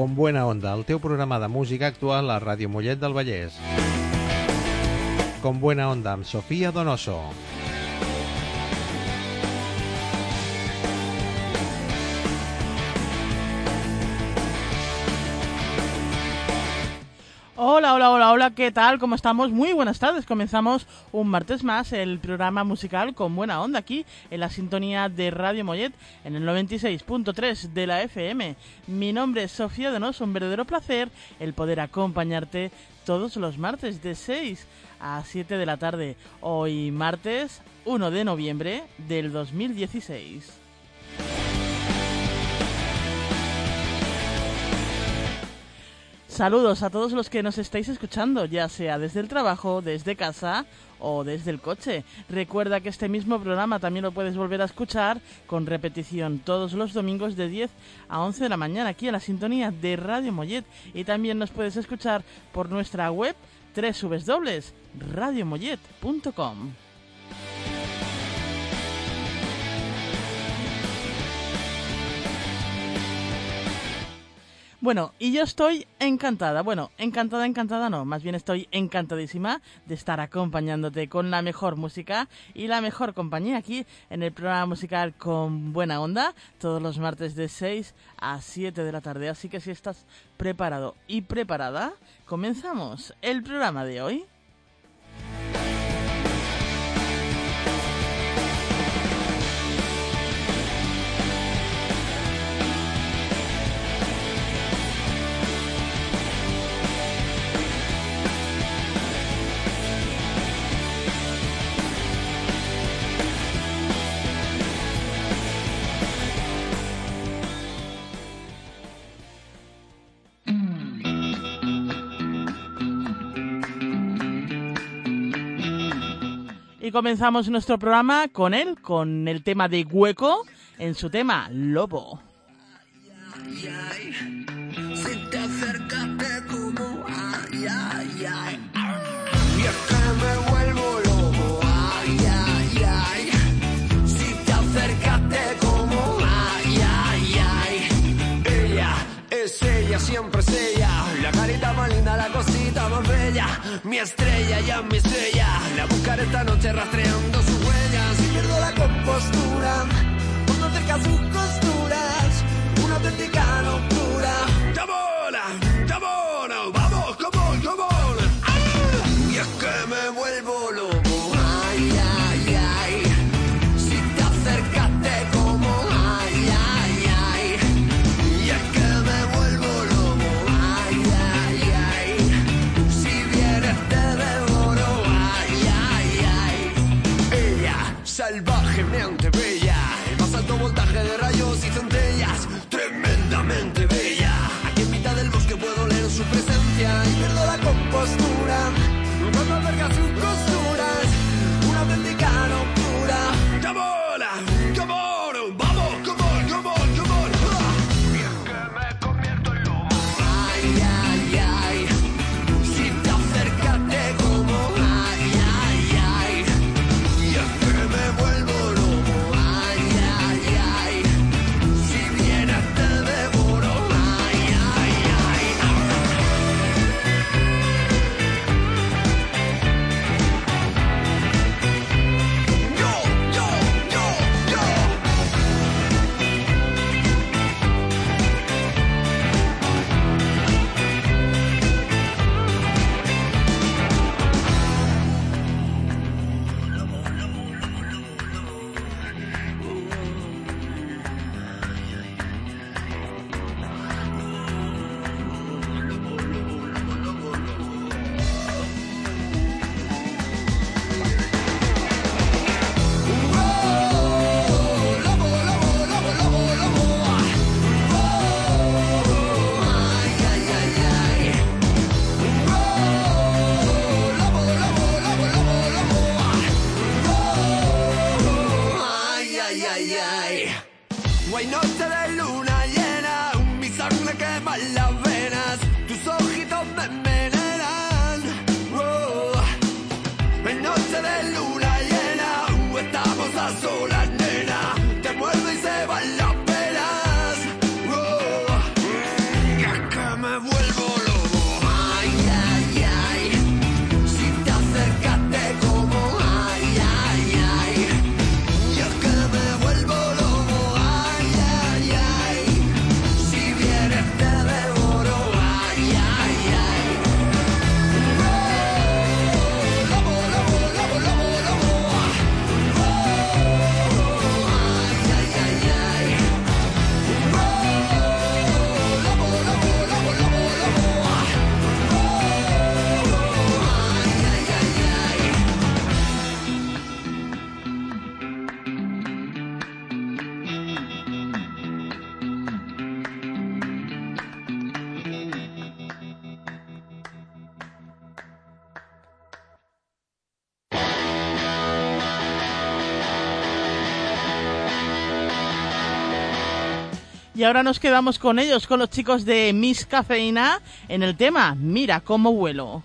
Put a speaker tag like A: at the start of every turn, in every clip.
A: Com Buena Onda, el teu programa de música actual a Ràdio Mollet del Vallès. Com Buena Onda amb Sofia Donoso.
B: Hola, hola, hola, ¿qué tal? ¿Cómo estamos? Muy buenas tardes. Comenzamos un martes más el programa musical con buena onda aquí en la sintonía de Radio Mollet en el 96.3 de la FM. Mi nombre es Sofía Donoso, un verdadero placer el poder acompañarte todos los martes de 6 a 7 de la tarde. Hoy martes 1 de noviembre del 2016. Saludos a todos los que nos estáis escuchando, ya sea desde el trabajo, desde casa o desde el coche. Recuerda que este mismo programa también lo puedes volver a escuchar con repetición todos los domingos de 10 a 11 de la mañana aquí en la sintonía de Radio Mollet y también nos puedes escuchar por nuestra web www.radiomollet.com. Bueno, y yo estoy encantada, bueno, encantada, encantada no, más bien estoy encantadísima de estar acompañándote con la mejor música y la mejor compañía aquí en el programa musical con buena onda, todos los martes de 6 a 7 de la tarde. Así que si estás preparado y preparada, comenzamos el programa de hoy. Comenzamos nuestro programa con él, con el tema de Hueco, en su tema Lobo.
C: Siempre es ella. La carita más linda, la cosita más bella. Mi estrella, ya mi estrella. La buscaré esta noche rastreando sus huellas. Si pierdo la compostura, por no cerca sus costuras. Una auténtica locura. ay, ay, ay. Guay noche de luna llena, un mi sangre quema la vena.
D: Y ahora nos quedamos con ellos, con los chicos de Miss Cafeína, en el tema Mira cómo vuelo.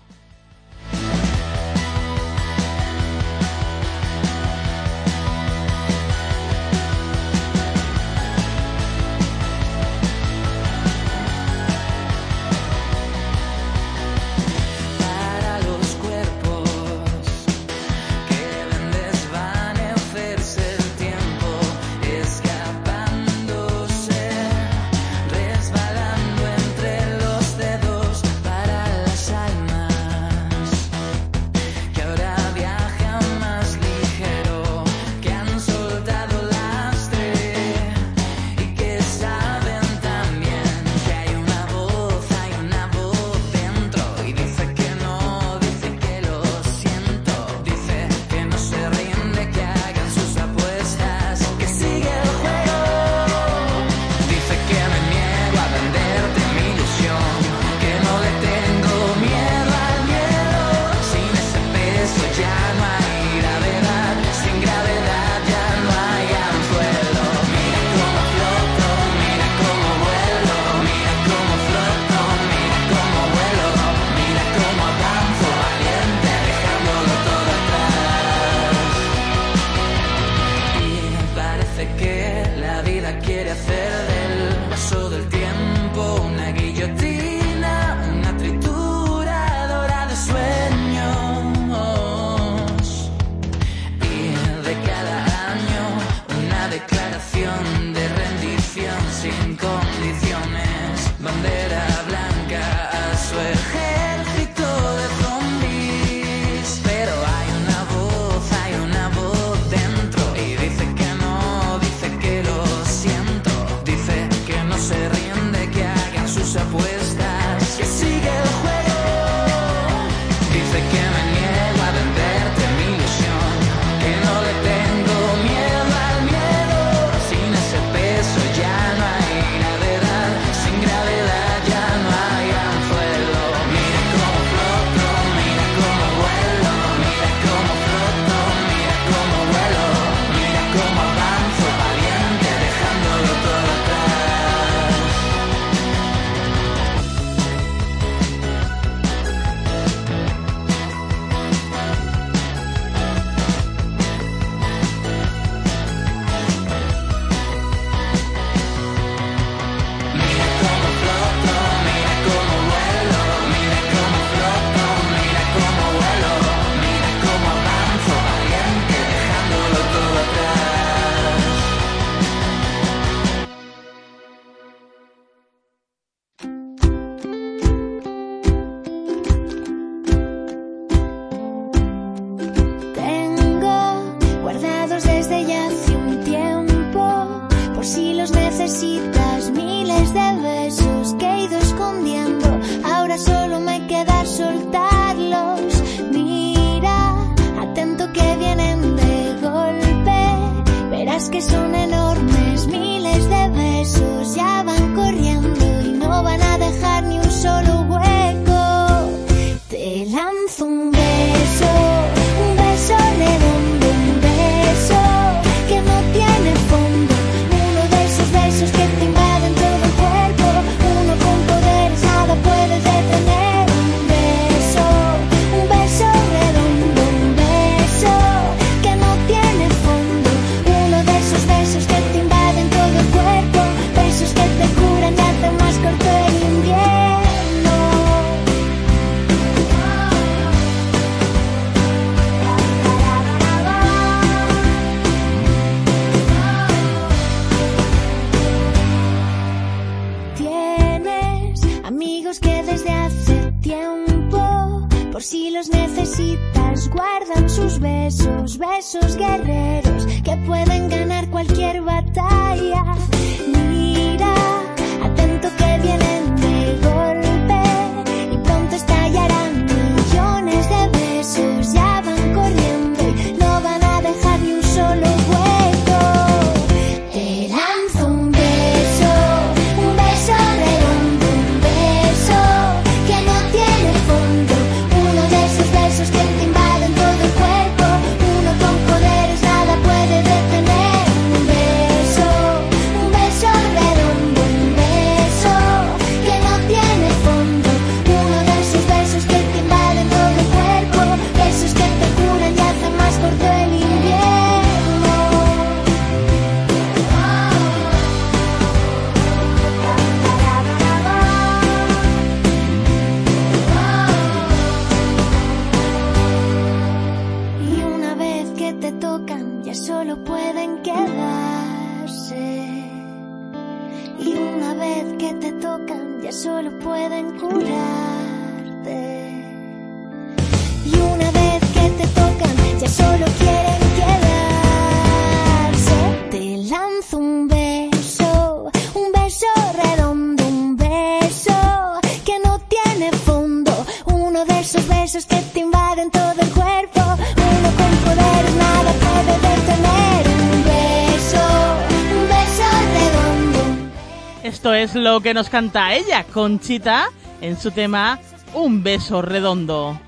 E: lo que
B: nos canta ella, Conchita, en su tema Un beso redondo.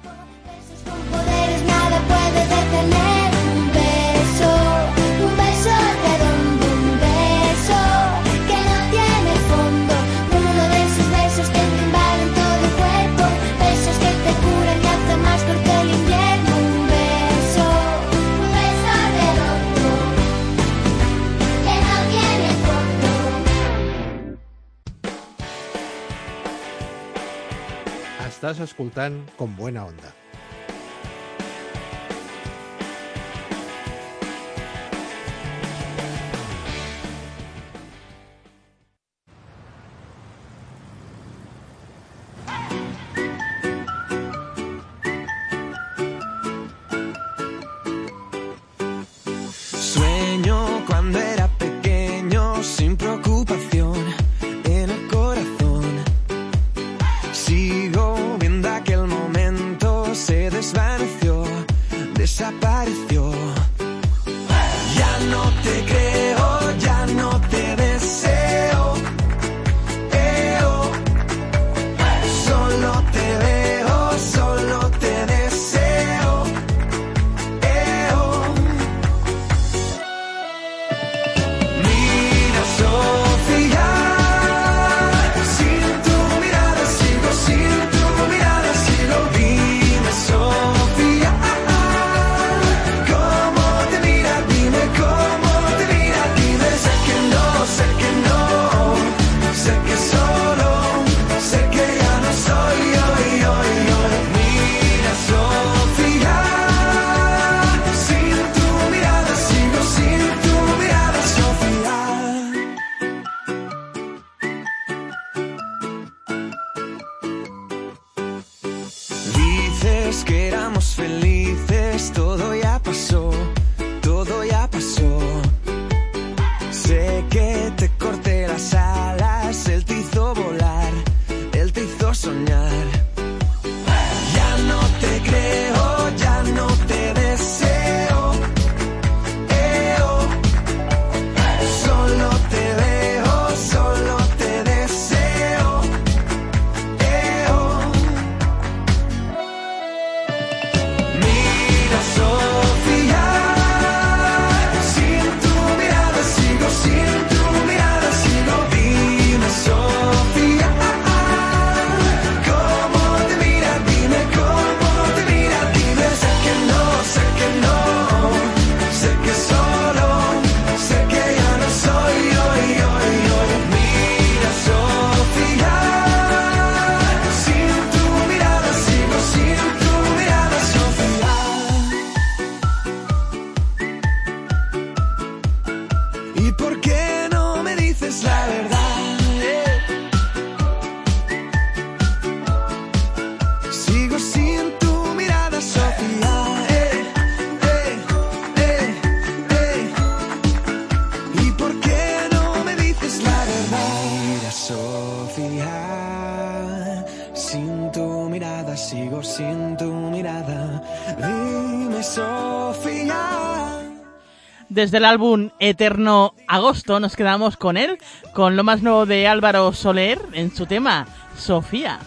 A: Estàs escoltant Com Buena Onda.
F: Sueño
B: desde el álbum Eterno Agosto nos quedamos con él, con lo más nuevo de Álvaro Soler en su tema, Sofía.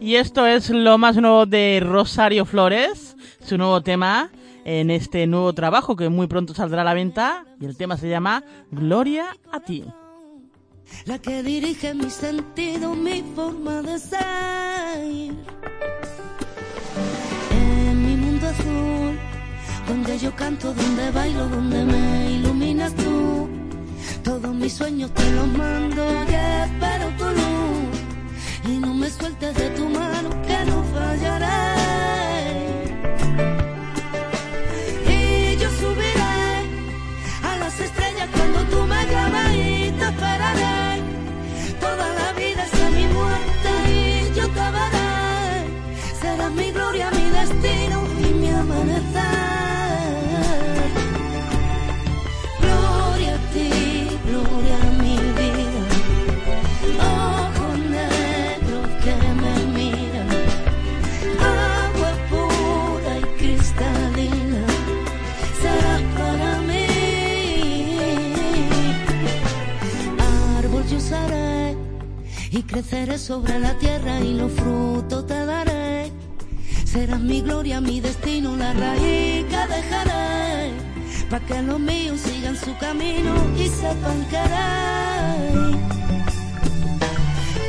B: Y esto es lo más nuevo de Rosario Flores, su nuevo tema en este nuevo trabajo que muy pronto saldrá a la venta y el tema se llama Gloria a ti.
G: La que dirige mi sentido, mi forma de ser. En mi mundo azul, donde yo canto, donde bailo, donde me tú. Todos mis sueños te los mando y espero tu luz. Y no me sueltes de tu mano, que no fallaré. Y yo subiré a las estrellas cuando tú me llames y te esperaré. Toda la vida hasta mi muerte y yo te veré. Serás mi gloria, mi destino y mi amanecer. Creceré sobre la tierra y los frutos te daré. Serás mi gloria, mi destino, la raíz que dejaré. Pa' que los míos sigan su camino y sepan querer.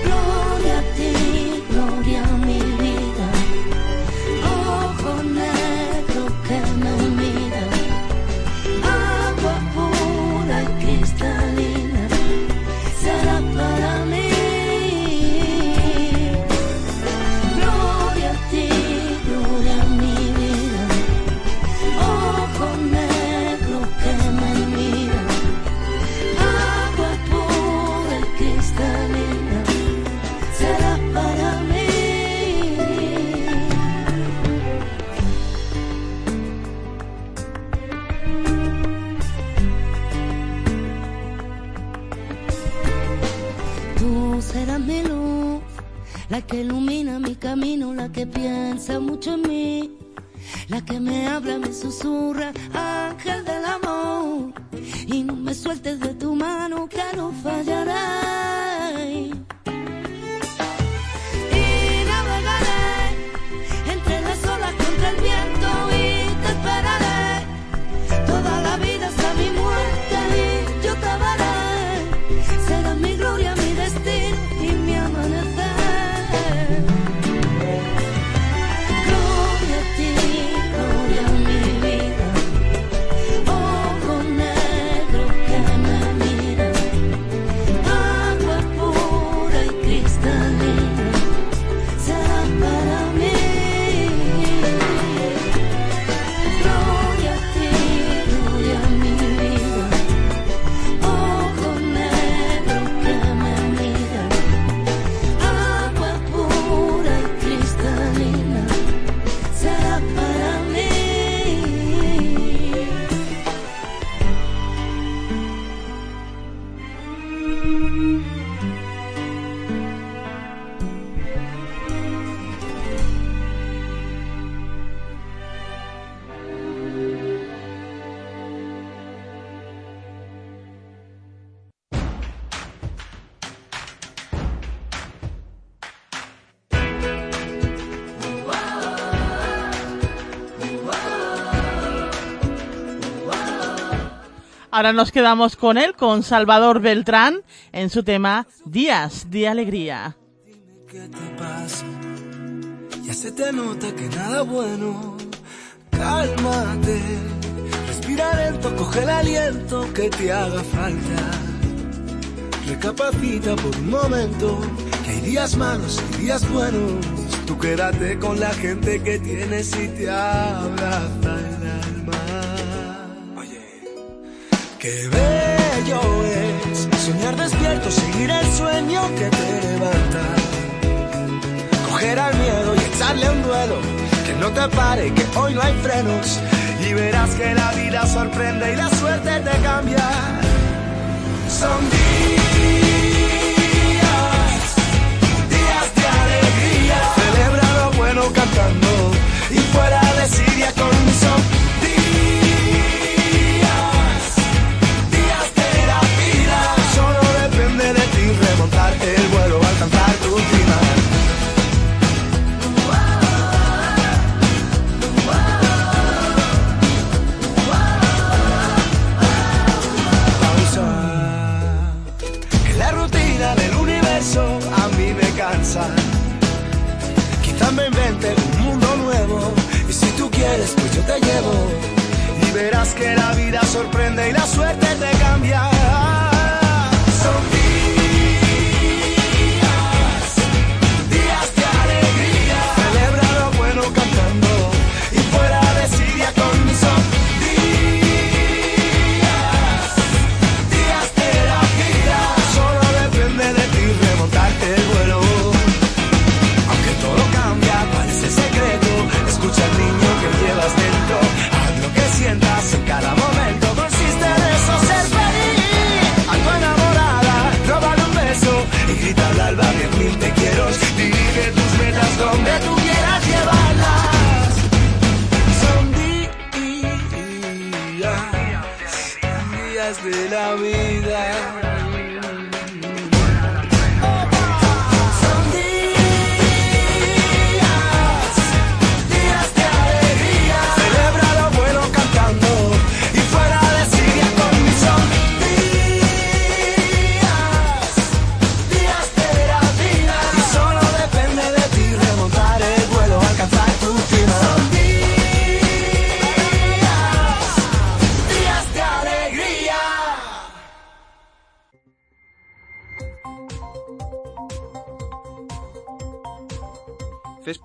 G: Gloria a ti, gloria a mi
B: Ahora nos quedamos con él, con Salvador Beltrán, en su tema Días de Alegría.
H: ¿Qué te pasa? Ya se te nota que nada bueno. Cálmate, respira lento, coge el aliento que te haga falta. Recapacita por un momento, que hay días malos y días buenos. Tú quédate con la gente que tienes y te abraza qué bello es soñar despierto, seguir el sueño que te levanta coger al miedo y echarle un duelo. Que no te pare, que hoy no hay frenos. Y verás que la vida sorprende y la suerte te cambia. Son días,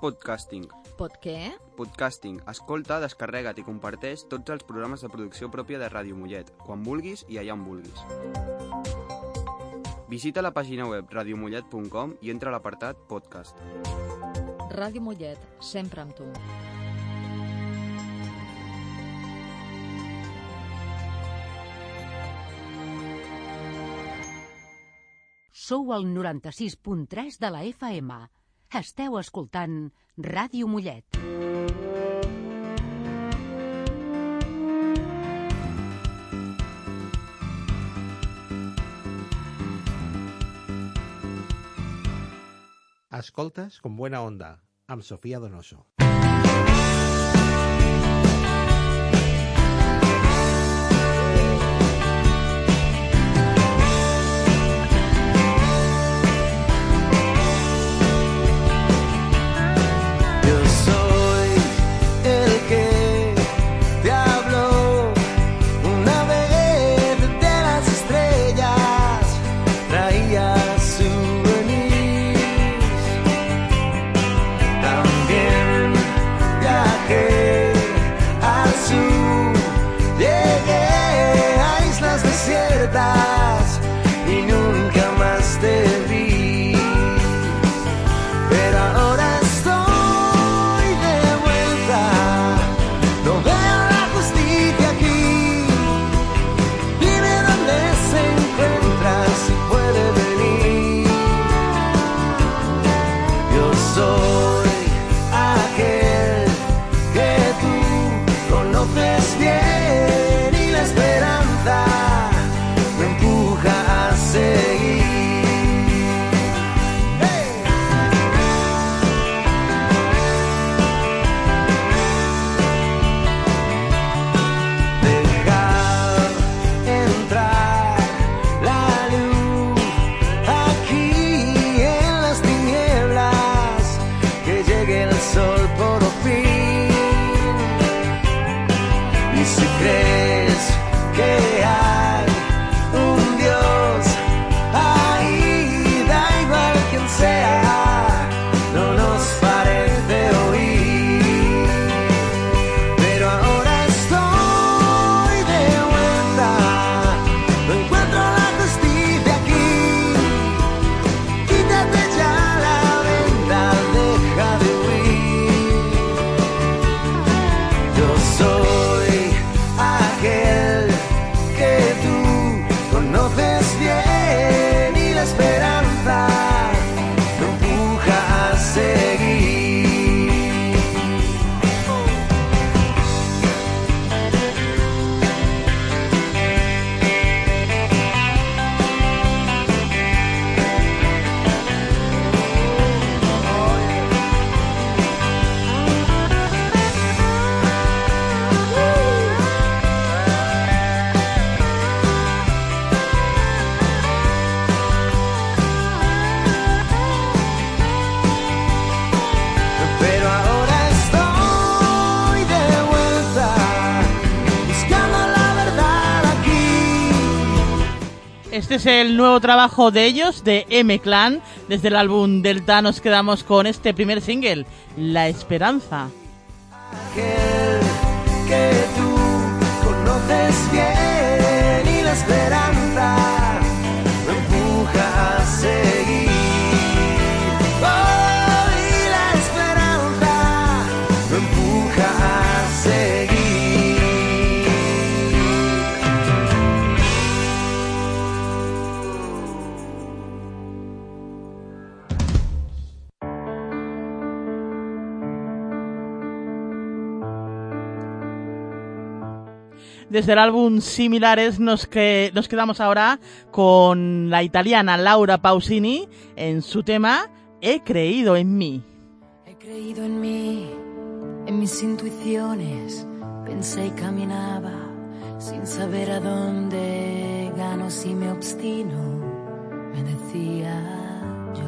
I: podcasting.
J: Pod què?
I: Podcasting. Escolta, descarrega't i comparteix tots els programes de producció pròpia de Ràdio Mollet, quan vulguis i allà on vulguis. Visita la pàgina web radiomollet.com i entra a l'apartat podcast.
J: Ràdio Mollet, sempre amb tu.
K: Sou al 96.3 de la FM. Esteu escoltant Ràdio Mollet.
A: Escoltes com buena onda, amb Sofia Donoso.
F: verdad.
B: Este es el nuevo trabajo de ellos, de M-Clan. Desde el álbum Delta nos quedamos con este primer single, La Esperanza. Desde el álbum Similares nos, que, nos quedamos ahora con la italiana Laura Pausini en su tema He creído en mí.
L: He creído en mí, en mis intuiciones, pensé y caminaba sin saber a dónde gano si me obstino, me decía yo.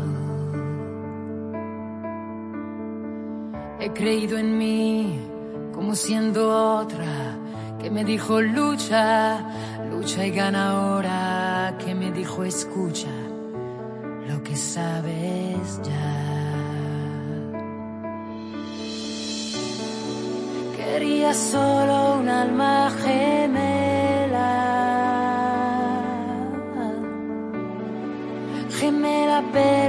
L: He creído en mí como siendo otra que me dijo lucha, lucha y gana ahora, que me dijo escucha lo que sabes ya. Quería solo un alma gemela, gemela pero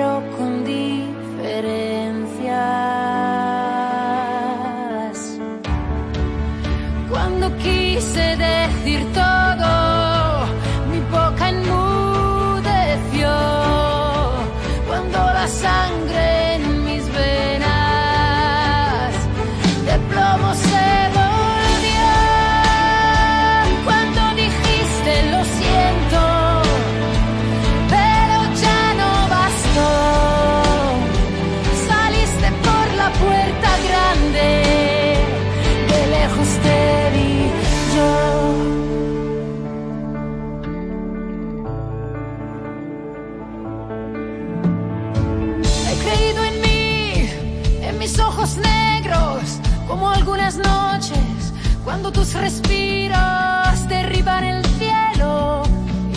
L: cuando tus respiros derriban el cielo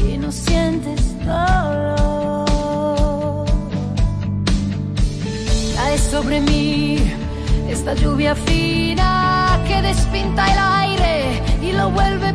L: y no sientes dolor. Cae sobre mí esta lluvia fina que despinta el aire y lo vuelve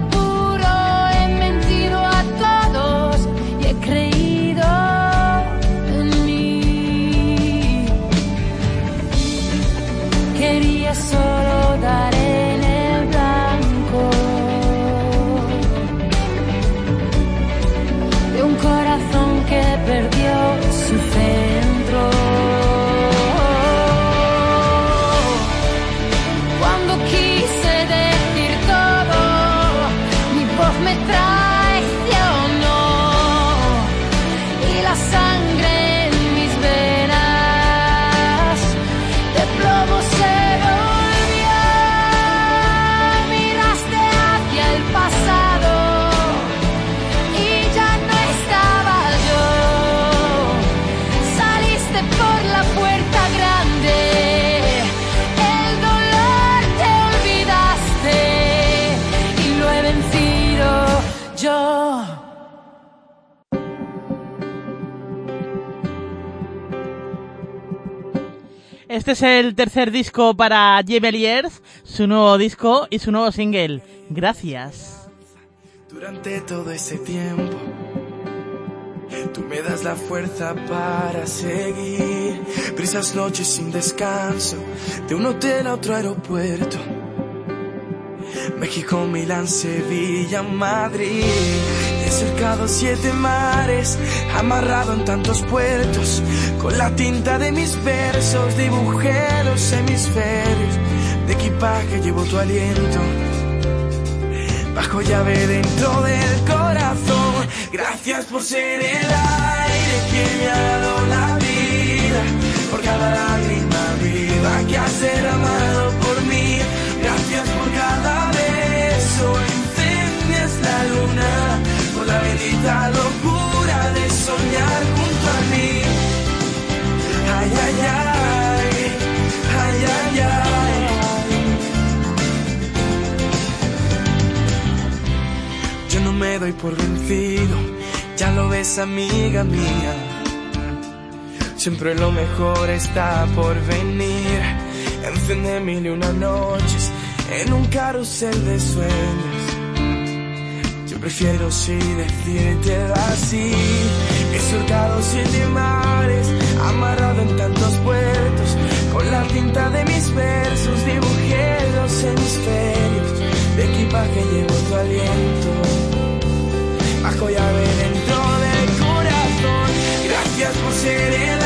B: Este es el tercer disco para Jebeliers, su nuevo disco y su nuevo single. Gracias.
M: Durante todo ese tiempo, tú me das la fuerza para seguir. Brisas noches sin descanso, de un hotel a otro aeropuerto. México, Milán, Sevilla, Madrid. He cercado siete mares, amarrado en tantos puertos. Con la tinta de mis versos dibujé los hemisferios. De equipaje llevo tu aliento bajo llave dentro del corazón. Gracias por ser el aire que me ha dado la vida, por cada lágrima viva que has derramado bendita locura de soñar junto a mí. Ay, ay, ay, ay, ay, ay. Yo no me doy por vencido, Ya lo ves, amiga mía. Siempre lo mejor está por venir. Enciende mil y una noches en un carrusel de sueños. Prefiero sí decirte así. He surcado siete mares, amarrado en tantos puertos. Con la tinta de mis versos dibujé los hemisferios. De equipaje llevo tu aliento. Bajo llave dentro del corazón. Gracias por ser el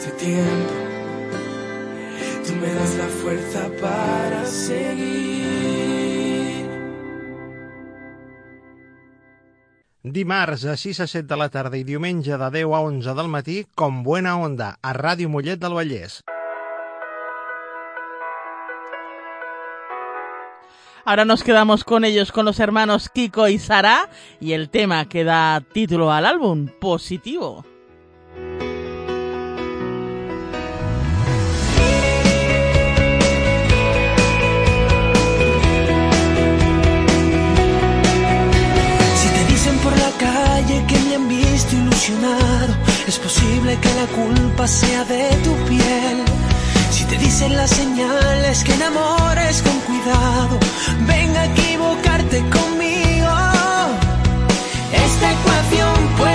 M: este tiempo. Tú me das la fuerza para seguir.
A: Dimarts a 6 a 7 de la tarda i diumenge de 10 a 11 del matí, com Buena Onda, a Ràdio Mollet del Vallès.
B: Ahora nos quedamos con ellos, con los hermanos Kiko y Sara, y el tema que da título al álbum, Positivo.
M: Es posible que la culpa sea de tu piel. Si te dicen las señales que enamores con cuidado, venga a equivocarte conmigo. Esta ecuación puede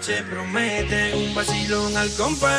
N: noche promete un vacilón al compás.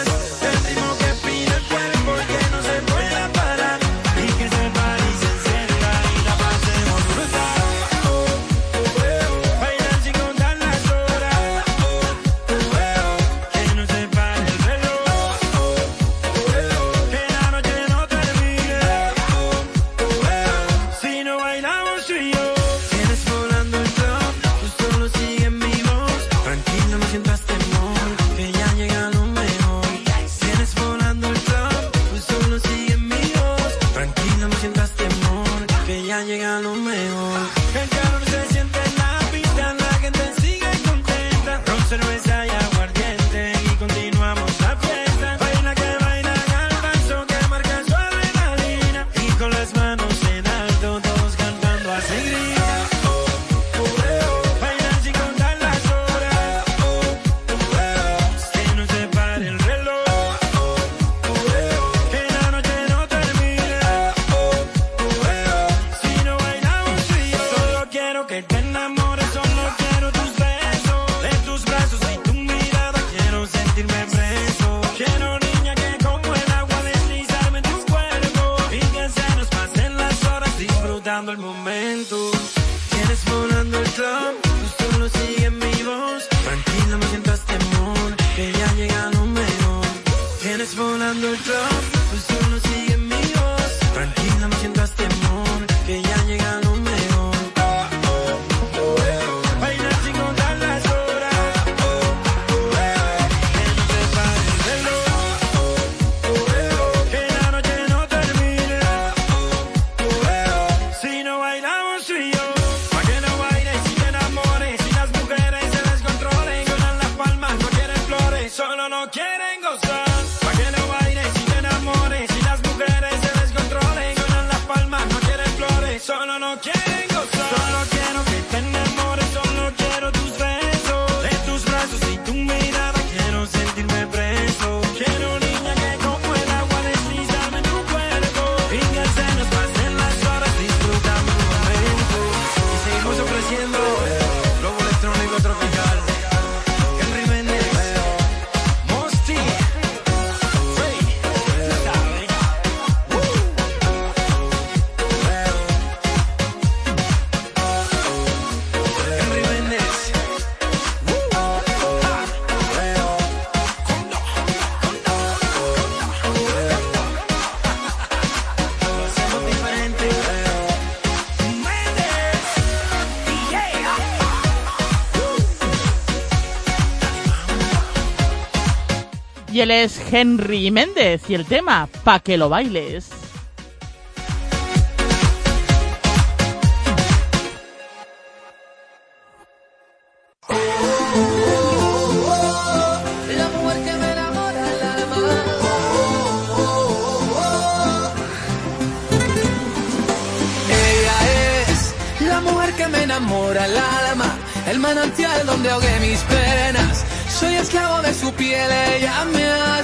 B: es Henry Méndez y el tema Pa' que lo bailes.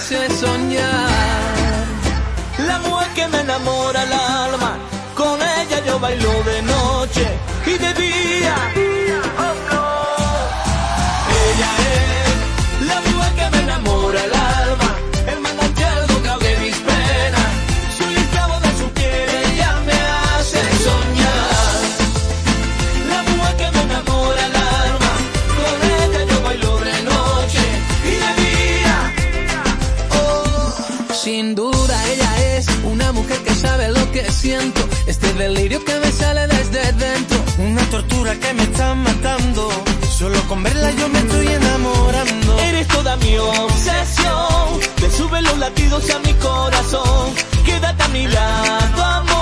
O: access yo
F: me
O: estoy enamorando. Eres toda mi obsesión. Te suben los latidos a mi corazón. Quédate a mi lado, amor.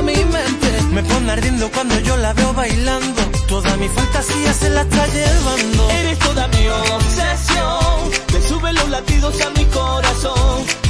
O: Mi mente. Me pone ardiendo cuando yo la veo bailando. Toda mi fantasía se la está llevando. Eres toda mi obsesión. Te sube los latidos a mi corazón.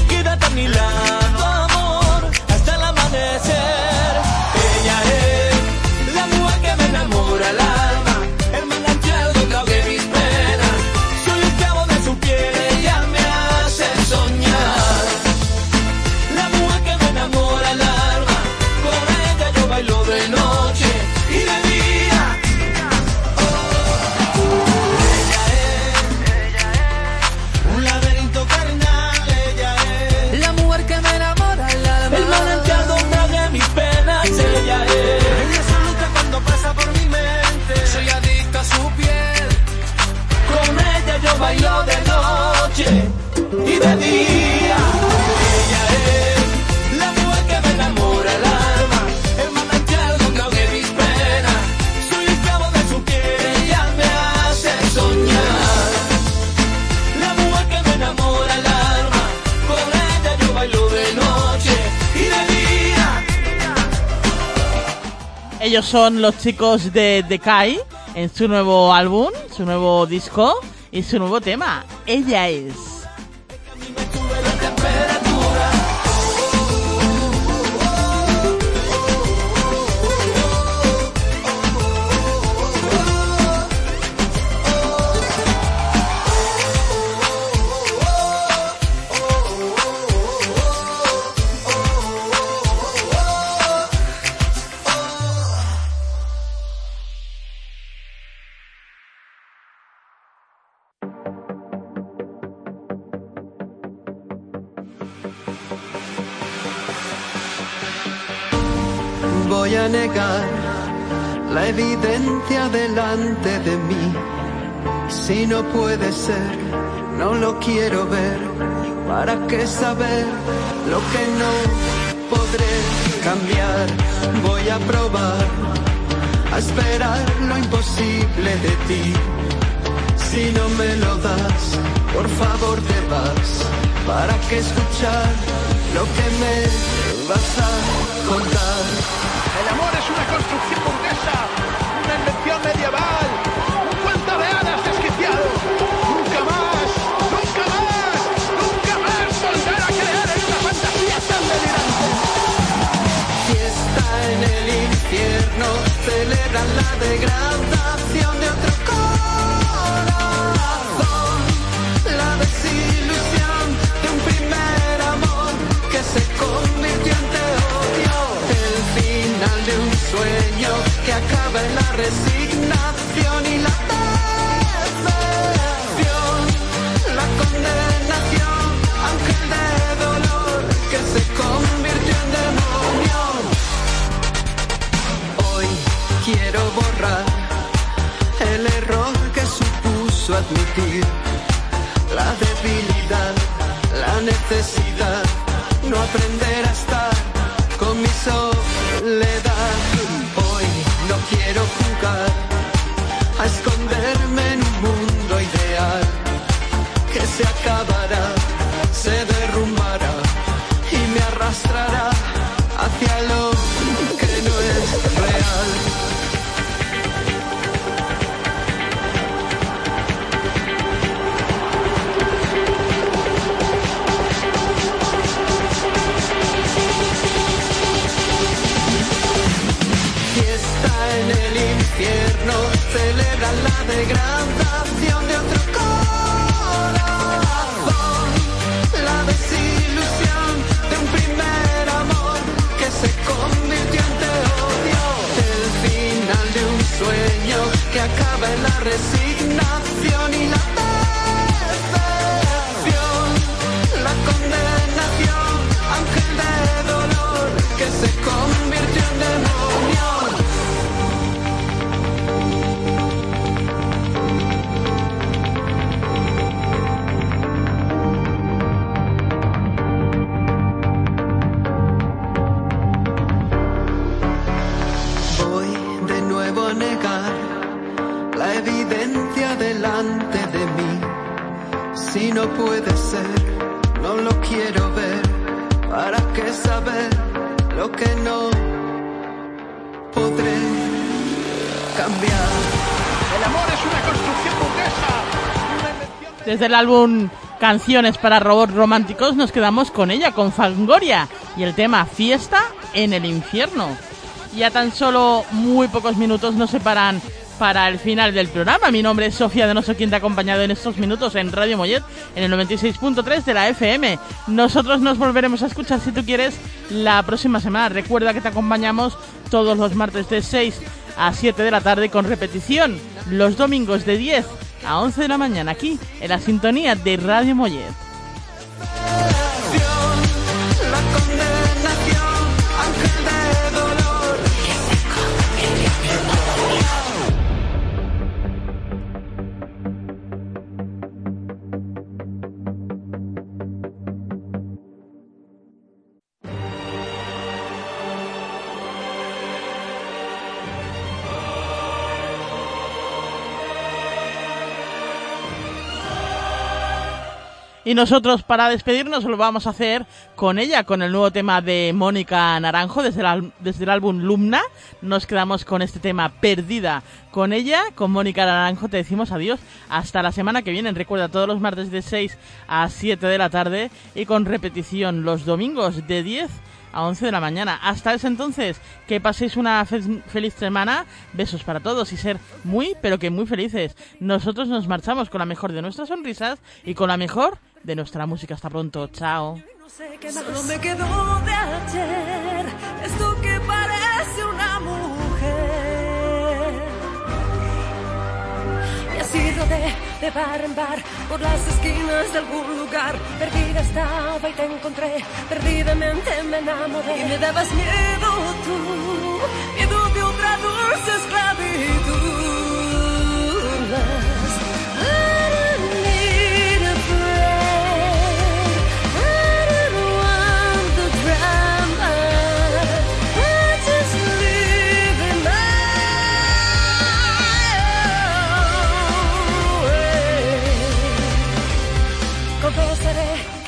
B: Son los chicos de The Kai en su nuevo álbum, su nuevo disco y su nuevo tema. Ella es.
P: Voy a negar la evidencia delante de mí. Si no puede ser, no lo quiero ver. ¿Para qué saber lo que no podré cambiar? Voy a probar a esperar lo imposible de ti. Si no me lo das, por favor te vas. ¿Para qué escuchar lo que me vas a contar?
Q: Amor es una construcción burguesa, una invención medieval, un cuento de hadas desquiciado. Nunca más, nunca más, nunca más volver a creer en una fantasía tan delirante.
P: Fiesta en el infierno, celebran la degradación sueño que acaba en la resignación y la decepción. La condenación, ángel de dolor que se convirtió en demonio. Hoy quiero borrar el error que supuso admitir la debilidad, la necesidad, no aprender a degradación de otro corazón. La desilusión de un primer amor que se convirtió en te odio. El final de un sueño que acaba en la resignación y la
B: Desde el álbum Canciones para Robots Románticos nos quedamos con ella, con Fangoria, y el tema Fiesta en el Infierno. Ya tan solo muy pocos minutos nos separan para el final del programa. Mi nombre es Sofía de Noso, quien te ha acompañado en estos minutos en Radio Mollet, en el 96.3 de la FM. Nosotros nos volveremos a escuchar, si tú quieres, la próxima semana. Recuerda que te acompañamos todos los martes de 6 a 7 de la tarde con repetición los domingos de 10 a 11 de la mañana aquí en la sintonía de Radio Mollet. Y nosotros para despedirnos lo vamos a hacer con ella, con el nuevo tema de Mónica Naranjo desde el, desde el álbum Lumna. Nos quedamos con este tema Perdida. Con ella, con Mónica Naranjo, te decimos adiós hasta la semana que viene. Recuerda todos los martes de 6 a 7 de la tarde y con repetición los domingos de 10 a 11 de la mañana. Hasta ese entonces, que paséis una fe- feliz semana. Besos para todos y ser muy, pero que muy felices. Nosotros nos marchamos con la mejor de nuestras sonrisas y con la mejor de nuestra música. Hasta pronto. Chao.
R: Solo me quedó de ayer esto que parece una mujer. Y ha sido de, de bar en bar, por las esquinas de algún lugar. Perdida estaba y te encontré, perdidamente me enamoré. Y me dabas miedo tú, miedo de otra dulce esclavitud.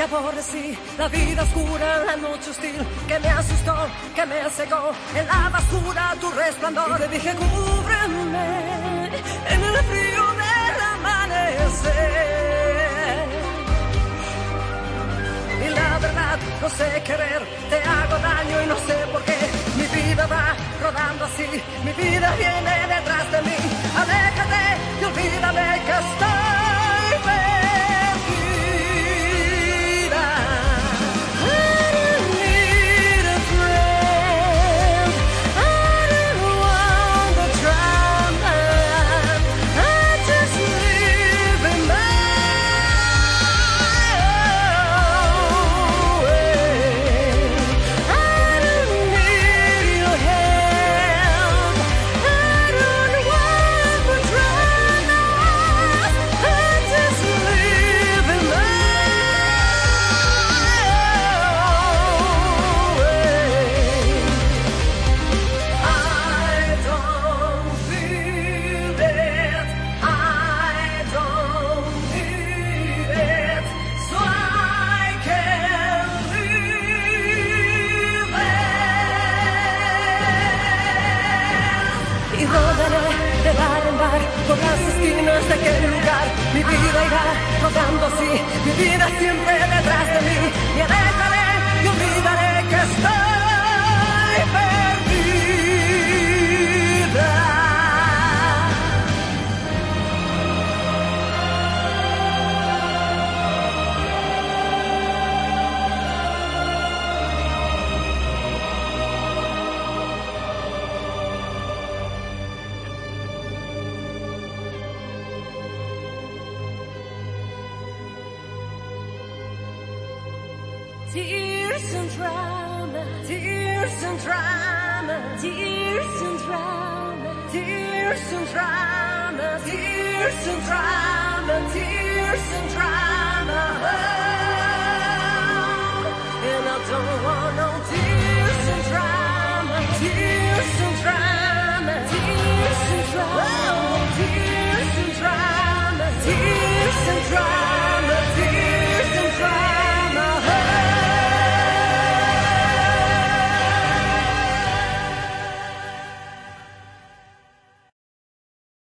R: Aborrecí la vida oscura, la noche hostil que me asustó, que me cegó en la basura tu resplandor. Y dije, cúbreme en el frío del amanecer. Y la verdad, no sé querer, te hago daño y no sé por qué. Mi vida va rodando así, mi vida viene detrás de mí. Aléjate y olvídame que estoy